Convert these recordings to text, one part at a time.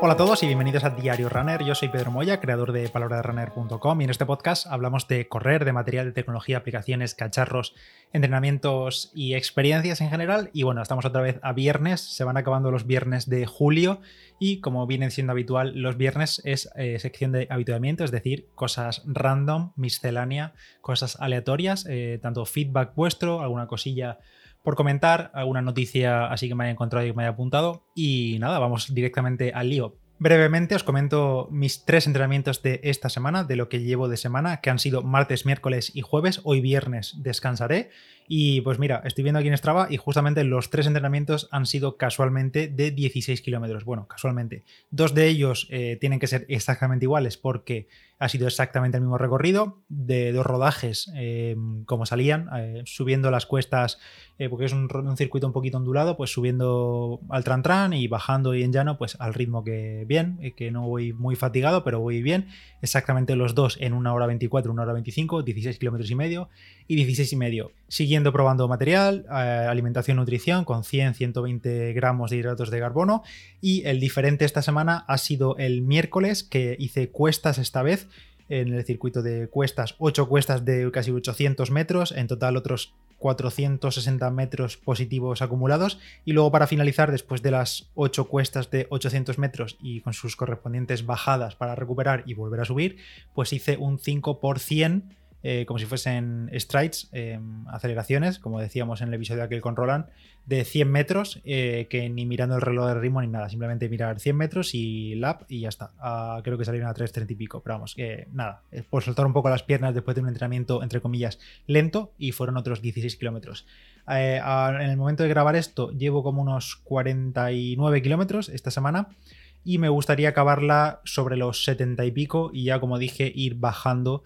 Hola a todos y bienvenidos a Diario Runner. Yo soy Pedro Moya, creador de palabraderunner.com y en este podcast hablamos de correr, de material de tecnología, aplicaciones, cacharros, entrenamientos y experiencias en general. Y bueno, estamos otra vez a viernes, se van acabando los viernes de julio y como viene siendo habitual, los viernes es eh, sección de habituamiento, es decir, cosas random, miscelánea, cosas aleatorias, eh, tanto feedback vuestro, alguna cosilla por comentar, alguna noticia así que me haya encontrado y que me haya apuntado. Y nada, vamos directamente al lío. Brevemente os comento mis tres entrenamientos de esta semana, de lo que llevo de semana, que han sido martes, miércoles y jueves. Hoy viernes descansaré. Y pues mira, estoy viendo aquí en Strava y justamente los tres entrenamientos han sido casualmente de 16 kilómetros. Bueno, casualmente. Dos de ellos eh, tienen que ser exactamente iguales porque ha sido exactamente el mismo recorrido, de dos rodajes eh, como salían, eh, subiendo las cuestas, porque es un, circuito un poquito ondulado, pues subiendo al tran tran y bajando y en llano, pues al ritmo que bien, que no voy muy fatigado, pero voy bien. Exactamente los dos en una hora 24, una hora 25, 16 kilómetros y medio y 16 y medio. Siguiendo probando material, alimentación, nutrición con 100, 120 gramos de hidratos de carbono. Y el diferente esta semana ha sido el miércoles que hice cuestas esta vez en el circuito de cuestas, 8 cuestas de casi 800 metros, en total otros 460 metros positivos acumulados. Y luego para finalizar después de las 8 cuestas de 800 metros y con sus correspondientes bajadas para recuperar y volver a subir, pues hice un 5 por 100 eh, como si fuesen strides, em, aceleraciones, como decíamos en el episodio aquel con Roland, de 100 metros, eh, que ni mirando el reloj de ritmo ni nada, simplemente mirar 100 metros y lap y ya está. Ah, creo que salieron a 3.30 y pico, pero vamos, que nada, por soltar un poco las piernas después de un entrenamiento, entre comillas, lento y fueron otros 16 kilómetros. Eh, en el momento de grabar esto, llevo como unos 49 kilómetros esta semana y me gustaría acabarla sobre los 70 y pico y ya, como dije, ir bajando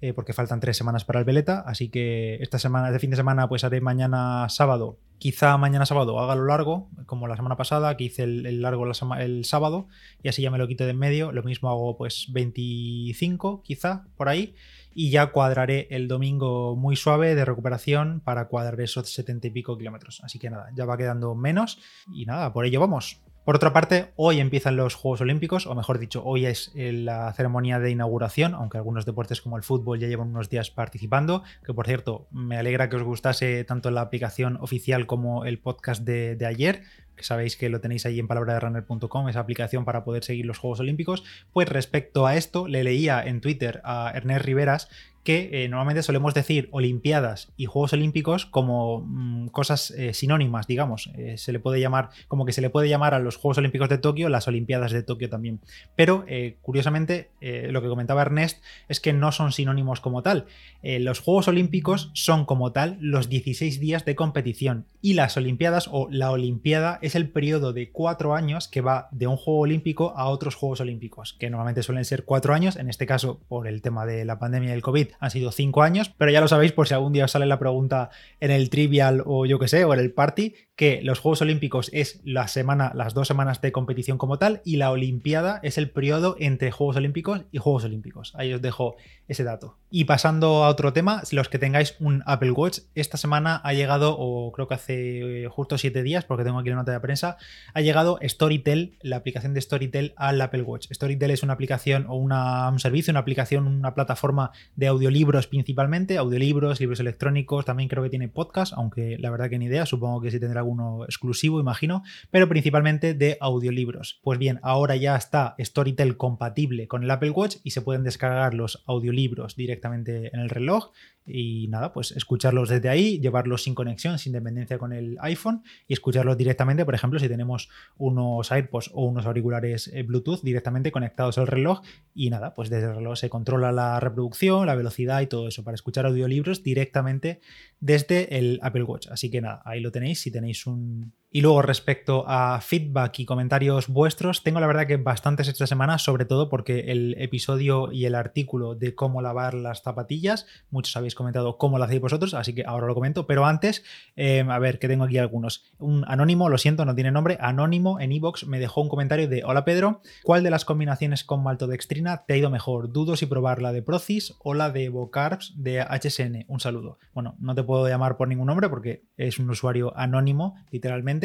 eh, porque faltan tres semanas para el Veleta, así que esta semana, de fin de semana, pues haré mañana sábado, quizá mañana sábado haga lo largo, como la semana pasada, que hice el, largo el sábado, y así ya me lo quito de en medio, lo mismo hago pues 25, quizá, por ahí, y ya cuadraré el domingo muy suave de recuperación para cuadrar esos 70 y pico kilómetros, así que nada, ya va quedando menos, y nada, por ello vamos. Por otra parte, hoy empiezan los Juegos Olímpicos, o mejor dicho, hoy es eh, la ceremonia de inauguración, aunque algunos deportes como el fútbol ya llevan unos días participando, que por cierto, me alegra que os gustase tanto la aplicación oficial como el podcast de, ayer, que sabéis que lo tenéis ahí en palabraderunner.com, esa aplicación para poder seguir los Juegos Olímpicos. Pues respecto a esto, le leía en Twitter a Ernest Riveras que eh, normalmente solemos decir Olimpiadas y Juegos Olímpicos como mm, cosas eh, sinónimas, digamos. Eh, se le puede llamar, como que se le puede llamar a los Juegos Olímpicos de Tokio las Olimpiadas de Tokio también. Pero, curiosamente, lo que comentaba Ernest es que no son sinónimos como tal. los Juegos Olímpicos son como tal los 16 días de competición y las Olimpiadas o la Olimpiada es el periodo de cuatro años que va de un Juego Olímpico a otros Juegos Olímpicos, que normalmente suelen ser cuatro años, en este caso por el tema de la pandemia y el COVID han sido cinco años, pero ya lo sabéis por si algún día os sale la pregunta en el trivial o yo que sé, o en el party, que los Juegos Olímpicos es la semana, las dos semanas de competición como tal, y la Olimpiada es el periodo entre Juegos Olímpicos y Juegos Olímpicos. Ahí os dejo ese dato. Y pasando a otro tema, los que tengáis un Apple Watch, esta semana ha llegado, o creo que hace eh, justo siete días, porque tengo aquí la nota de prensa, ha llegado Storytel, la aplicación de Storytel al Apple Watch. Storytel es una aplicación o una, un servicio, una aplicación, una plataforma de audiolibros principalmente, audiolibros, libros electrónicos, también creo que tiene podcast, aunque la verdad que ni idea, supongo que sí tendrá uno exclusivo, imagino, pero principalmente de audiolibros. Pues bien, ahora ya está Storytel compatible con el Apple Watch y se pueden descargar los audiolibros directamente en el reloj y nada, pues escucharlos desde ahí, llevarlos sin conexión, sin dependencia con el iPhone y escucharlos directamente, por ejemplo, si tenemos unos AirPods o unos auriculares eh, Bluetooth directamente conectados al reloj y nada, pues desde el reloj se controla la reproducción, la velocidad y todo eso para escuchar audiolibros directamente desde el Apple Watch. Así que nada, ahí lo tenéis si tenéis un, y luego respecto a feedback y comentarios vuestros, tengo la verdad que bastantes esta semana, sobre todo porque el episodio y el artículo de cómo lavar las zapatillas, muchos habéis comentado cómo lo hacéis vosotros, así que ahora lo comento, pero antes, eh, a ver, que tengo aquí algunos. Un anónimo, lo siento, no tiene nombre, anónimo en iVoox me dejó un comentario de, hola Pedro, ¿cuál de las combinaciones con maltodextrina te ha ido mejor? Dudo si probar la de Procis o la de Bocarbs de HSN. Un saludo. Bueno, no te puedo llamar por ningún nombre porque es un usuario anónimo, literalmente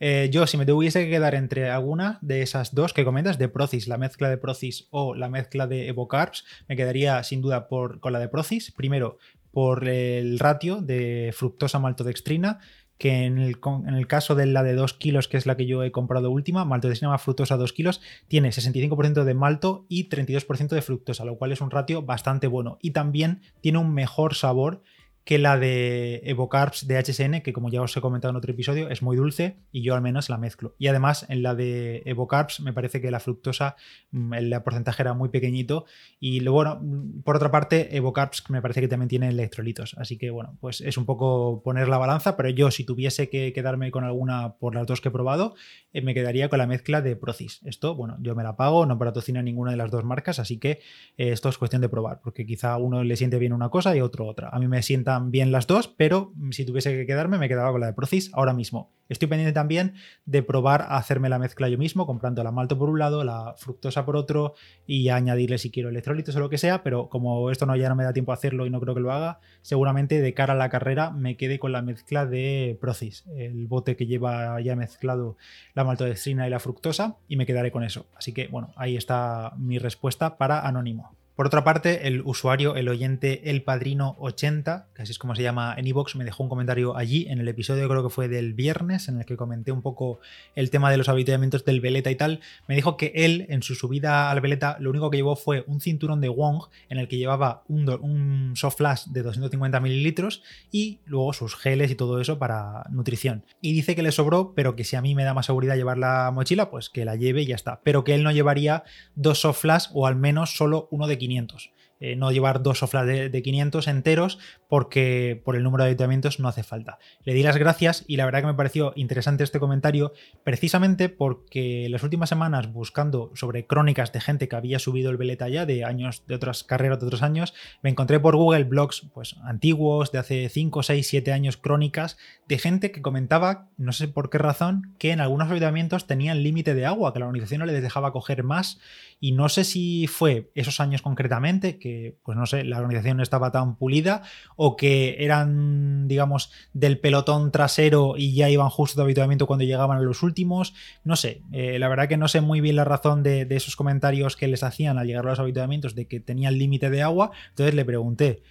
Eh, yo, si me tuviese que quedar entre alguna de esas dos que comentas, de Procis, la mezcla de Procis o la mezcla de Evocarbs, me quedaría sin duda por, con la de Procis. Primero, por el ratio de fructosa maltodextrina, que en el, en el, caso de la de 2 kilos, que es la que yo he comprado última, maltodextrina más fructosa 2 kilos, tiene 65% de malto y 32% de fructosa, lo cual es un ratio bastante bueno. Y también tiene un mejor sabor que la de Evocarbs de HSN, que como ya os he comentado en otro episodio, es muy dulce y yo al menos la mezclo. Y además en la de Evocarbs me parece que la fructosa, mm, el porcentaje era muy pequeñito. Y luego, bueno, mm, por otra parte, Evocarbs me parece que también tiene electrolitos. Así que bueno, pues es un poco poner la balanza, pero yo si tuviese que quedarme con alguna por las dos que he probado, eh, me quedaría con la mezcla de Procis. Esto, bueno, yo me la pago, no patrocina ninguna de las dos marcas, así que eh, esto es cuestión de probar, porque quizá a uno le siente bien una cosa y otro otra. A mí me sienta bien las dos, pero si tuviese que quedarme, me quedaba con la de Procis ahora mismo. Estoy pendiente también de probar a hacerme la mezcla yo mismo, comprando la malto por un lado, la fructosa por otro y añadirle si quiero electrolitos o lo que sea, pero como esto no ya no me da tiempo a hacerlo y no creo que lo haga, seguramente de cara a la carrera me quede con la mezcla de Procis, el bote que lleva ya mezclado la maltodextrina y la fructosa y me quedaré con eso. Así que bueno, ahí está mi respuesta para Anónimo. Por otra parte, el usuario, el oyente El Padrino 80, que así es como se llama en iVoox, me dejó un comentario allí en el episodio, creo que fue del viernes, en el que comenté un poco el tema de los habituamientos del Veleta y tal. Me dijo que él, en su subida al Veleta, lo único que llevó fue un cinturón de Wong en el que llevaba un, un soft flash de 250 mililitros y luego sus geles y todo eso para nutrición. Y dice que le sobró, pero que si a mí me da más seguridad llevar la mochila, pues que la lleve y ya está. Pero que él no llevaría dos soft flash o al menos solo uno de 500. 500. Eh, no llevar dos soflas de, 500 enteros porque por el número de habituamientos no hace falta. Le di las gracias y la verdad que me pareció interesante este comentario precisamente porque las últimas semanas buscando sobre crónicas de gente que había subido el veleta ya de años de otras carreras de otros años, me encontré por Google blogs pues antiguos de hace 5, 6, 7 años crónicas de gente que comentaba, no sé por qué razón, que en algunos habituamientos tenían límite de agua, que la organización no les dejaba coger más y no sé si fue esos años concretamente que pues no sé, la organización no estaba tan pulida o que eran, digamos, del pelotón trasero y ya iban justo de habituamiento cuando llegaban a los últimos. No sé, eh, la verdad que no sé muy bien la razón de, de, esos comentarios que les hacían al llegar a los habituamientos de que tenían límite de agua. Entonces le pregunté,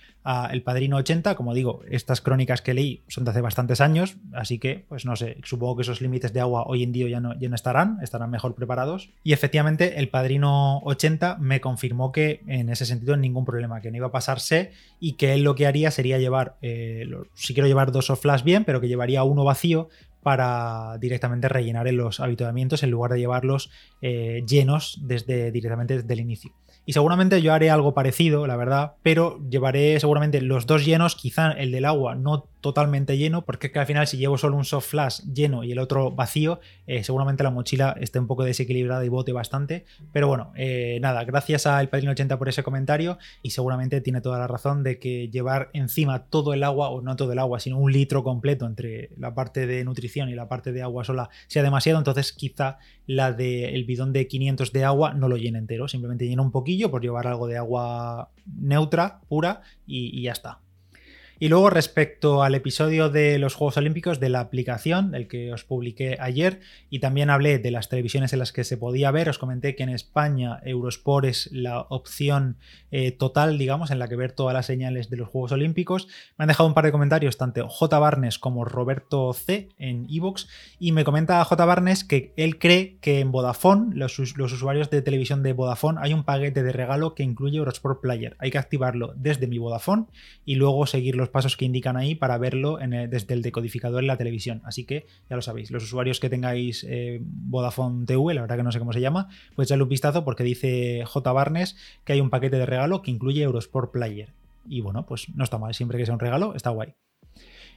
el Padrino 80. Como digo, estas crónicas que leí son de hace bastantes años, así que, pues no sé, supongo que esos límites de agua hoy en día ya no, ya no estarán, estarán mejor preparados. Y efectivamente, el Padrino 80 me confirmó que en ese sentido ningún problema, que no iba a pasarse y que él lo que haría sería llevar, eh, si quiero llevar dos o flash bien, pero que llevaría uno vacío para directamente rellenar en los habituamientos en lugar de llevarlos eh, llenos desde, directamente desde el inicio. Y seguramente yo haré algo parecido, la verdad, pero llevaré seguramente los dos llenos, quizá el del agua no totalmente lleno, porque es que al final si llevo solo un soft flash lleno y el otro vacío, eh, seguramente la mochila esté un poco desequilibrada y bote bastante. Pero bueno, eh, nada, gracias a El Padrino 80 por ese comentario y seguramente tiene toda la razón de que llevar encima todo el agua, o no todo el agua, sino un litro completo entre la parte de nutrición y la parte de agua sola sea demasiado, entonces quizá la del bidón de 500 de agua no lo llene entero, simplemente llena un poquillo por llevar algo de agua neutra, pura y ya está. Y luego respecto al episodio de los Juegos Olímpicos, de la aplicación, el que os publiqué ayer, y también hablé de las televisiones en las que se podía ver, os comenté que en España Eurosport es la opción eh, total, digamos, en la que ver todas las señales de los Juegos Olímpicos. Me han dejado un par de comentarios, tanto J. Barnes como Roberto C. en Evox, y me comenta J. Barnes que él cree que en Vodafone, los, usuarios de televisión de Vodafone, hay un paquete de regalo que incluye Eurosport Player. Hay que activarlo desde mi Vodafone y luego seguirlo pasos que indican ahí para verlo desde el decodificador en la televisión. Así que ya lo sabéis, los usuarios que tengáis eh, Vodafone TV, la verdad que no sé cómo se llama, pues echarle un vistazo porque dice J. Barnes que hay un paquete de regalo que incluye Eurosport Player. Y bueno, pues no está mal, siempre que sea un regalo, está guay.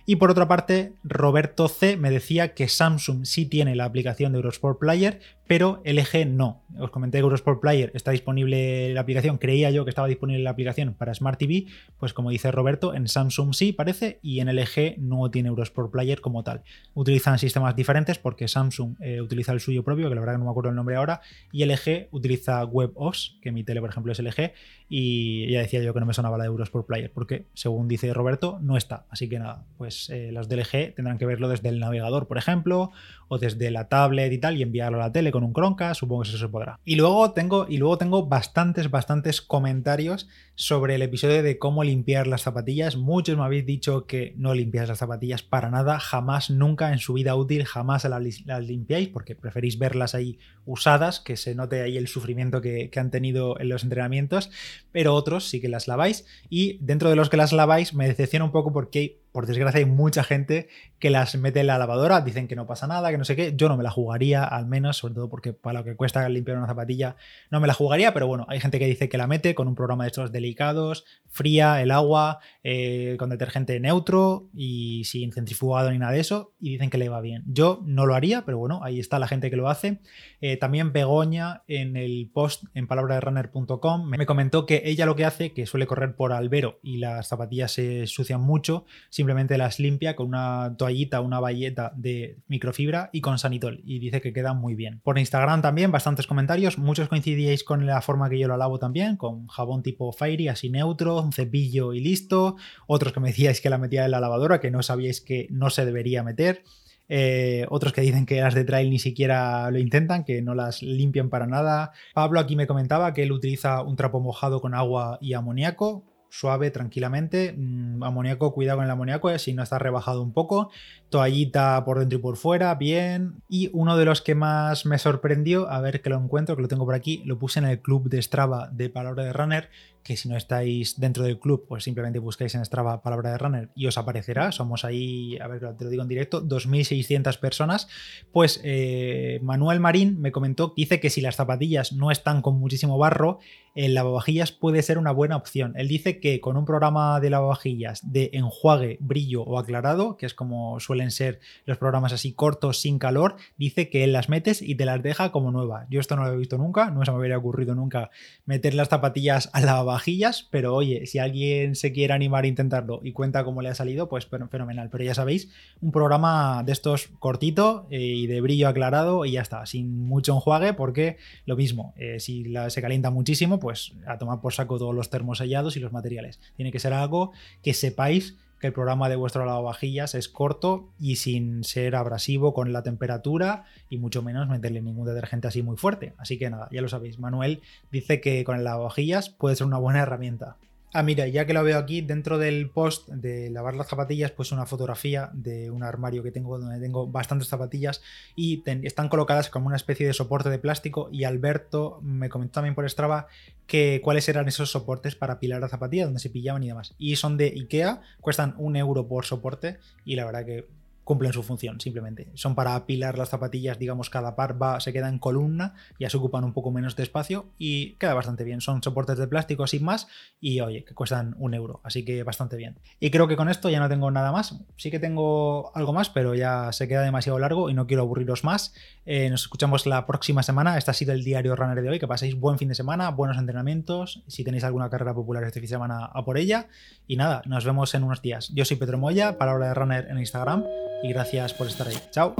Y por otra parte, Roberto C me decía que Samsung sí tiene la aplicación de Eurosport Player, pero LG no. Os comenté que Eurosport Player está disponible la aplicación, creía yo que estaba disponible la aplicación para Smart TV, pues como dice Roberto, en Samsung sí parece y en LG no tiene Eurosport Player como tal. Utilizan sistemas diferentes porque Samsung eh, utiliza el suyo propio, que la verdad que no me acuerdo el nombre ahora, y LG utiliza WebOS, que mi tele por ejemplo es LG, y ya decía yo que no me sonaba la de Eurosport Player, porque según dice Roberto, no está. Así que nada, pues eh, las de LG tendrán que verlo desde el navegador, por ejemplo, o desde la tablet y tal, y enviarlo a la tele un Chromecast, supongo que eso se podrá. Y luego tengo, y luego tengo bastantes, bastantes comentarios sobre el episodio de cómo limpiar las zapatillas. Muchos me habéis dicho que no limpiáis las zapatillas para nada, jamás, nunca en su vida útil, jamás las, limpiáis, porque preferís verlas ahí usadas, que se note ahí el sufrimiento que, que han tenido en los entrenamientos, pero otros sí que las laváis. Y dentro de los que las laváis, me decepciona un poco porque por desgracia hay mucha gente que las mete en la lavadora, dicen que no pasa nada, que no sé qué. Yo no me la jugaría, al menos, sobre todo porque para lo que cuesta limpiar una zapatilla, no me la jugaría, pero bueno, hay gente que dice que la mete con un programa de estos delicados, fría el agua, eh, con detergente neutro y sin centrifugado ni nada de eso, y dicen que le va bien. Yo no lo haría, pero bueno, ahí está la gente que lo hace. Eh, también Begoña en el post en palabraderunner.com me comentó que ella lo que hace, que suele correr por albero y las zapatillas se sucian mucho, simplemente las limpia con una toallita, una bayeta de microfibra y con sanitol y dice que queda muy bien. Por Instagram también bastantes comentarios, muchos coincidíais con la forma que yo lo lavo también, con jabón tipo Fairy así neutro, un cepillo y listo, otros que me decíais que la metía en la lavadora, que no sabíais que no se debería meter. Eh, otros que dicen que las de trail ni siquiera lo intentan, que no las limpian para nada. Pablo aquí me comentaba que él utiliza un trapo mojado con agua y amoníaco suave, tranquilamente. Mm, amoníaco, cuidado con el amoníaco, eh, si no está rebajado un poco. Toallita por dentro y por fuera, bien. Y uno de los que más me sorprendió, a ver que lo encuentro, que lo tengo por aquí, lo puse en el club de Strava de Palabra de Runner, que si no estáis dentro del club, pues simplemente buscáis en Strava palabra de runner y os aparecerá. Somos ahí, a ver, te lo digo en directo, 2.600 personas. Pues eh, Manuel Marín me comentó, dice que si las zapatillas no están con muchísimo barro, el lavavajillas puede ser una buena opción. Él dice que con un programa de lavavajillas de enjuague, brillo o aclarado, que es como suelen ser los programas así cortos, sin calor, dice que él las metes y te las deja como nuevas. Yo esto no lo he visto nunca, no se me habría ocurrido nunca meter las zapatillas al lavavajillas vajillas, pero oye, si alguien se quiere animar a intentarlo y cuenta cómo le ha salido, pues fenomenal. Pero ya sabéis, un programa de estos cortito eh, y de brillo aclarado y ya está, sin mucho enjuague, porque lo mismo, eh, si se calienta muchísimo, pues a tomar por saco todos los termos sellados y los materiales. Tiene que ser algo que sepáis que el programa de vuestro lavavajillas es corto y sin ser abrasivo con la temperatura y mucho menos meterle ningún detergente así muy fuerte. Así que nada, ya lo sabéis. Manuel dice que con el lavavajillas puede ser una buena herramienta. Ah, mira, ya que lo veo aquí, dentro del post de lavar las zapatillas, pues una fotografía de un armario que tengo donde tengo bastantes zapatillas y están colocadas como una especie de soporte de plástico y Alberto me comentó también por Strava que cuáles eran esos soportes para pilar la zapatilla, donde se pillaban y demás. Y son de Ikea, cuestan un euro por soporte y la verdad que cumplen su función, simplemente. Son para apilar las zapatillas, digamos, cada par va, se queda en columna, ya se ocupan un poco menos de espacio y queda bastante bien. Son soportes de plástico sin más y oye, que cuestan un euro, así que bastante bien. Y creo que con esto ya no tengo nada más. Sí que tengo algo más, pero ya se queda demasiado largo y no quiero aburriros más. Eh, nos escuchamos la próxima semana. Este ha sido el diario runner de hoy. Que paséis buen fin de semana, buenos entrenamientos. Si tenéis alguna carrera popular este fin de semana, a por ella. Y nada, nos vemos en unos días. Yo soy Pedro Moya, palabra de runner en Instagram y gracias por estar ahí. Chao.